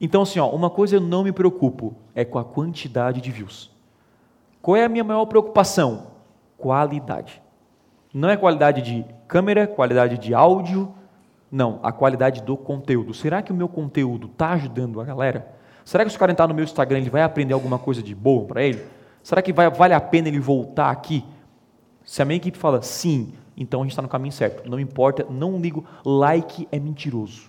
Então, assim, ó, uma coisa eu não me preocupo é com a quantidade de views. Qual é a minha maior preocupação? Qualidade. Não é qualidade de câmera, qualidade de áudio, não, a qualidade do conteúdo. Será que o meu conteúdo está ajudando a galera? Será que se o cara entrar no meu Instagram, ele vai aprender alguma coisa de boa para ele? Será que vai, vale a pena ele voltar aqui? Se a minha equipe fala sim, então a gente está no caminho certo. Não importa, não ligo, like é mentiroso.